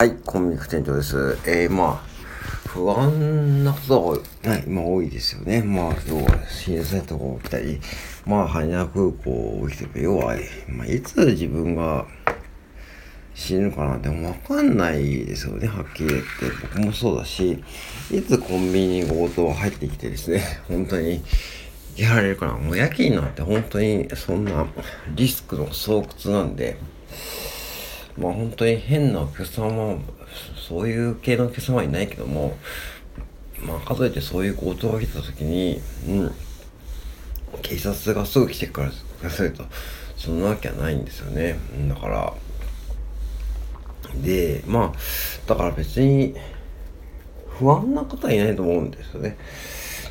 はい、コンビニ店長です。えー、まあ、不安なことが、はい、まあ多いですよね。まあ、要は、震災とか起きたり、まあ、羽田空港起きてる要は、まあ、いつ自分が死ぬかなんてわかんないですよね、はっきり言って。僕もそうだし、いつコンビニに強盗が入ってきてですね、本当に、やられるかな。もう夜勤なんて本当にそんなリスクの巣窟なんで、まあ本当に変なお客様、そういう系のお客様はいないけども、まあかといってそういう強盗が来た時に、うん、警察がすぐ来てくださいと、そんなわけはないんですよね。だから、で、まあ、だから別に、不安な方はいないと思うんですよね。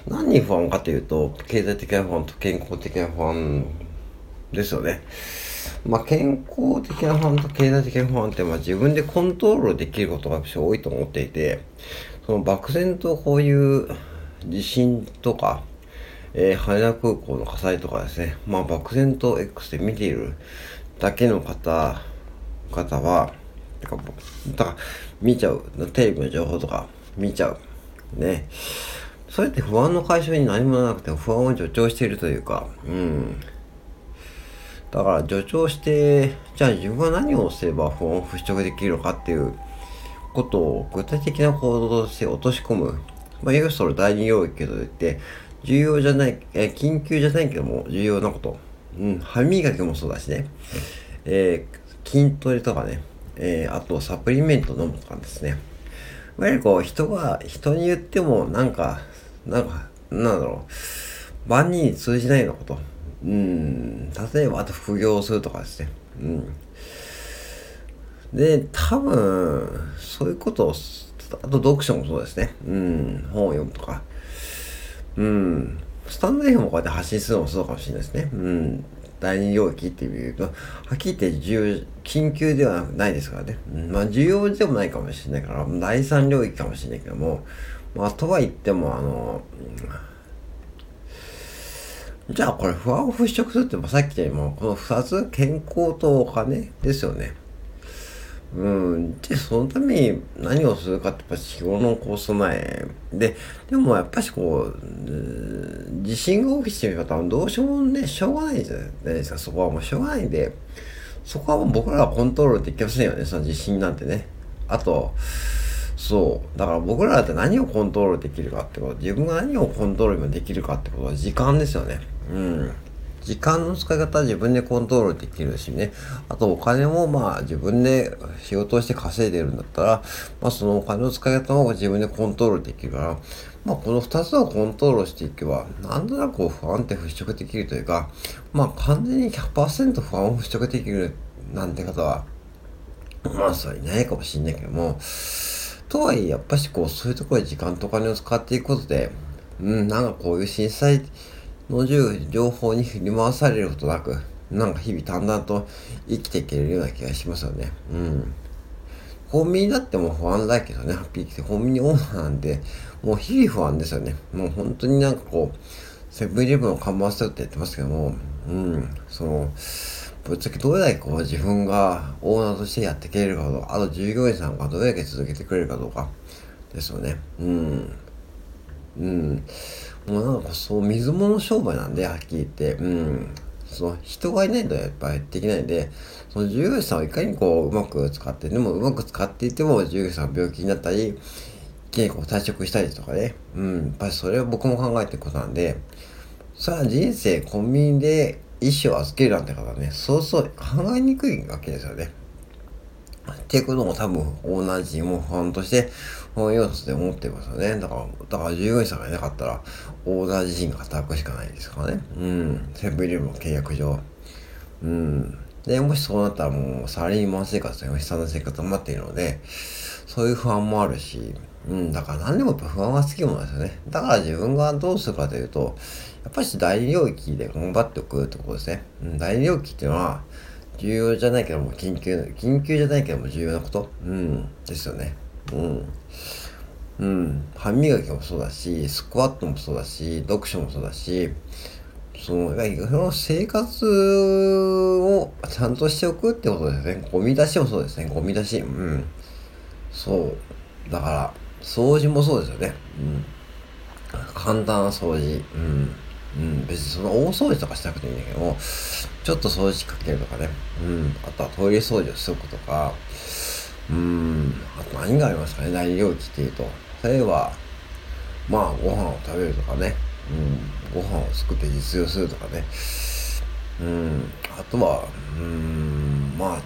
何に不安かというと、経済的な不安と健康的な不安ですよね。まあ、健康的な不安と経済的な不安って、まあ、自分でコントロールできることが多いと思っていて、その漠然とこういう地震とか、えー、羽田空港の火災とかですね、まあ、漠然と X で見ているだけの方、方は、だから見ちゃう。テレビの情報とか見ちゃう。ね。そうやって不安の解消に何もなくて不安を助長しているというか、うん。だから助長して、じゃあ自分は何をすれば不安を払拭できるのかっていうことを具体的な行動として落とし込む。まあ、いわゆるそれ第二領域といって、重要じゃない、え緊急じゃないけども重要なこと。うん、歯磨きもそうだしね。えー、筋トレとかね。えー、あとサプリメント飲むとかですね。いわゆるこう人が、人に言ってもなんか、なんか、なんだろう、万人に通じないようなこと。うん、例えばあと副業をするとかですね。うん。で、多分、そういうことを、あと読書もそうですね。うん、本を読むとか。うん、スタンド F もこうやって発信するのもそうかもしれないですね。うん、第二領域っていうと、はっきり言って重要、緊急ではないですからね。うん、まあ、重要でもないかもしれないから、第三領域かもしれないけども、まあ、とは言っても、あの、じゃあこれ不安を払拭するって、さっき言ったように、この二つ、健康とお金ですよね。うん。で、そのために何をするかって、やっぱ日頃のこう備え。で、でもやっぱしこう、地震が起きてみると、どうしようもね、しょうがないじゃないですか。そこはもうしょうがないんで、そこはもう僕らがコントロールできませんよね、その地震なんてね。あと、そう。だから僕らだって何をコントロールできるかってこと、自分が何をコントロールできるかってことは時間ですよね。うん。時間の使い方は自分でコントロールできるしね。あとお金もまあ自分で仕事をして稼いでるんだったら、まあそのお金の使い方も自分でコントロールできるから、まあこの二つをコントロールしていけば、なんとなく不安って払拭できるというか、まあ完全に100%不安を払拭できるなんて方は、まあそれいないかもしんないけども、とはいえやっぱしこうそういうところで時間とお金を使っていくことで、うん、なんかこういう震災、の情報に振り回されることなく、なんか日々淡々と生きていけるような気がしますよね。うん。コンビニだっても不安だけどね、ハッピー来て、コンビニオーナーなんで、もう日々不安ですよね。もう本当になんかこう、セブンイレブンを看板するって言ってますけども、うん、その、ぶっちゃけどれだけこう自分がオーナーとしてやっていけるかどうか、あと従業員さんがどれだけ続けてくれるかどうかですよね。うん。うん。もうなんかそう、水物商売なんで、はっきり言って。うん。その人がいないとやっぱりできないんで、その従業員さんをいかにこう、うまく使って、でもうまく使っていても従業員さんが病気になったり、結構退職したりとかね。うん。やっぱりそれは僕も考えてることなんで、さあ人生コンビニで意思を預けるなんて方はね、そうそう考えにくいわけですよね。っていうことも多分オーナー陣も不安として要素で思ってますよね。だから、だから従業員さんがいなかったらオーナー自身が働くしかないですからね。うん。セブンイレブンの契約上。うん。で、もしそうなったらもうサラリーマン生活が悲惨な生活になっているので、そういう不安もあるし、うん、だから何でもやっぱ不安はつきものですよね。だから自分がどうするかというと、やっぱり大領域で頑張っておくってことですね。うん、大領域っていうのは、重要じゃないけども、緊急、緊急じゃないけども重要なこと。うん。ですよね。うん。うん。歯磨きもそうだし、スクワットもそうだし、読書もそうだし、その、その生活をちゃんとしておくってことですね。ゴミ出しもそうですね。ゴミ出し。うん。そう。だから、掃除もそうですよね。うん。簡単な掃除。うん。うん。別にその大掃除とかしなくていいんだけども、ちょっと掃除かけるとかね。うん。あとはトイレ掃除をしとくとか、うん。あと何がありますかね、大領域っていうと。例えば、まあ、ご飯を食べるとかね。うん。ご飯を作って実用するとかね。うん。あとは、うん、まあ、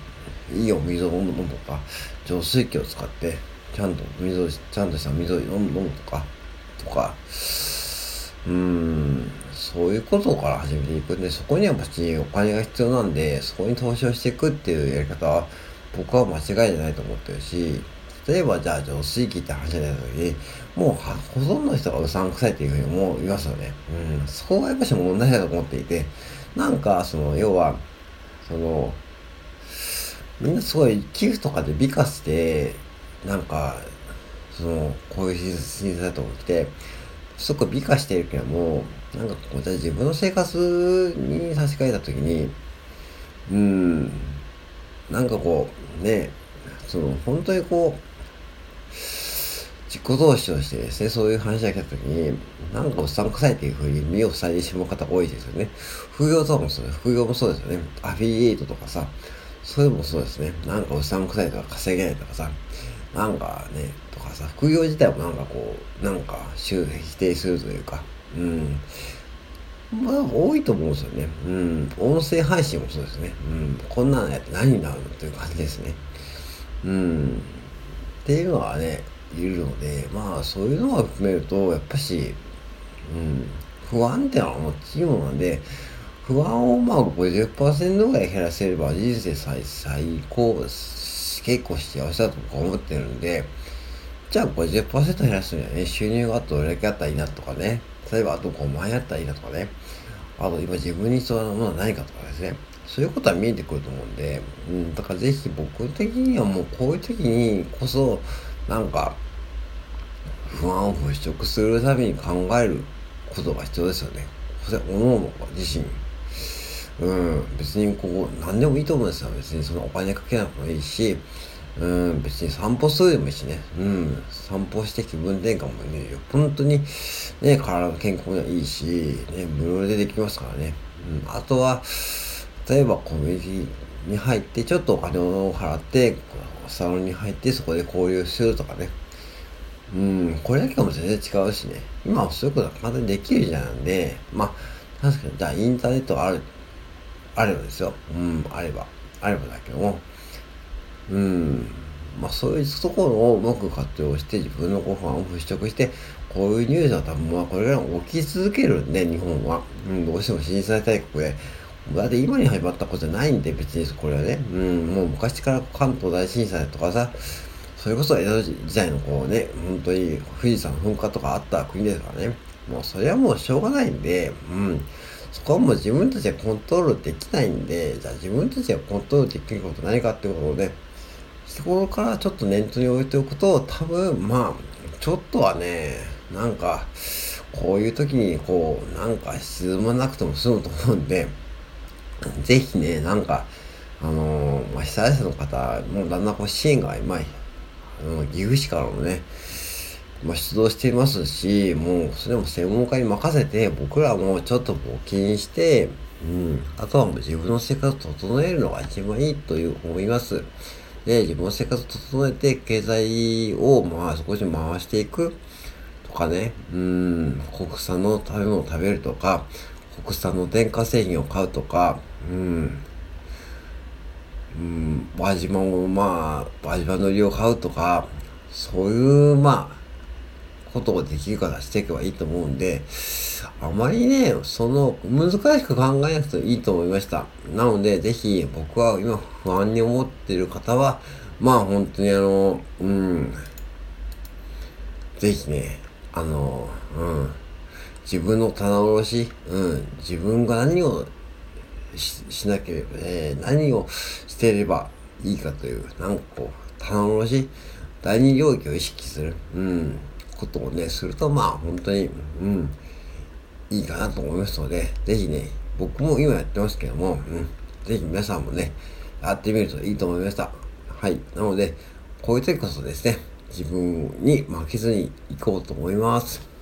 いいお水を飲むとか、浄水器を使って、ちゃんと水を、ちゃんとした水を飲むとか、とか、うん、そういうことから始めていくんで、そこには別にお金が必要なんで、そこに投資をしていくっていうやり方は、僕は間違いじゃないと思ってるし、例えばじゃあ浄水器って話になった時に、もうほとんどの人がうさんくさいっていうふうにも言いますよね。うん、そこがやっぱし問題だと思っていて、なんかその、要は、その、みんなすごい寄付とかで美化して、なんか、その、こういう審査とか来て、すごく美化してるけども、なんかこう、じゃあ自分の生活に差し替えたときに、うん、なんかこう、ね、その、本当にこう、自己投資をしてですね、そういう話が来た時に、なんかおっさん臭いっていうふうに身を塞いでしまう方多いですよね。副業とかもそうです。副業もそうですよね。アフィリエイトとかさ、そういうのもそうですね。なんかおっさん臭いとか稼げないとかさ、なんかね、とかさ、副業自体もなんかこう、なんか周辺否定するというか、うん。まあ、多いと思うんですよね。うん。音声配信もそうですね。うん。こんなのやって何になるのっていう感じですね。うん。っていうのはね、いるので、まあそういうのを含めると、やっぱし、うん、不安ってのは大きいものなんで、不安をまあ50%ぐらい減らせれば人生最最高、結構幸せだと僕は思ってるんで、じゃあ50%減らすにはね、収入がどれだけあったらいいなとかね、例えばあと5万円あったらいいなとかね、あと今自分に必要なものは何かとかですね、そういうことは見えてくると思うんで、うん、だからぜひ僕的にはもうこういう時にこそ、なんか、不安を払拭するために考えることが必要ですよね。それ、おのおの自身。うん、別にここ、何でもいいと思うんですよ。別にそのお金かけなくてもいいし、うん、別に散歩するでもいいしね。うん、散歩して気分転換もね、本当にね、体の健康にはいいし、ね、無料でできますからね。うん、あとは、例えばコミュニティに入って、ちょっとお金を払って、サロンに入ってそこで交流するとかね。うん、これだけでも全然違うしね。今はそういうことは簡単にできるじゃんで、まあ、確かに、じゃあインターネットある、あればですよ。うん、あれば、あればだけども、うん、まあそういうところをうまく活用して自分のご飯を払拭して、こういうニュースは多分まあこれから起き続けるんで、日本は。うん、どうしても震災大国で、だって今に始まったことじゃないんで、別にこれはね。うん、もう昔から関東大震災とかさ、それこそ江戸時代のこうね、本当に富士山噴火とかあった国ですからね。もうそれはもうしょうがないんで、うん。そこはもう自分たちがコントロールできないんで、じゃあ自分たちがコントロールできること何かっていうことをね、そこからちょっと念頭に置いておくと、多分、まあ、ちょっとはね、なんか、こういう時にこう、なんか沈まなくても済むと思うんで、ぜひね、なんか、あのー、まあ、被災者の方、もうだんだんこう支援が今、あの岐阜市からもね、まあ、出動していますし、もうそれも専門家に任せて、僕らもちょっと募金して、うん、あとはもう自分の生活を整えるのが一番いいという思います。で、自分の生活を整えて、経済をまあ少し回していくとかね、うん、国産の食べ物を食べるとか、国産の電化製品を買うとか、うん、うん、輪島をまあ、輪島のりを買うとか、そういう、まあ、ことをできるからしていけばいいと思うんで、あまりね、その、難しく考えなくていいと思いました。なので、ぜひ、僕は今不安に思っている方は、まあ本当にあの、うん、ぜひね、あの、うん、自分の棚卸し、うん、自分が何をししなければ、え、何をしていればいいかという、なんかこう、棚卸し、第二領域を意識する、うん、ことをね、すると、まあ、本当に、うん、いいかなと思いますので、ぜひね、僕も今やってますけども、うん、ぜひ皆さんもね、やってみるといいと思いました。はい。なので、こういう時こそですね、自分に負けずに行こうと思います。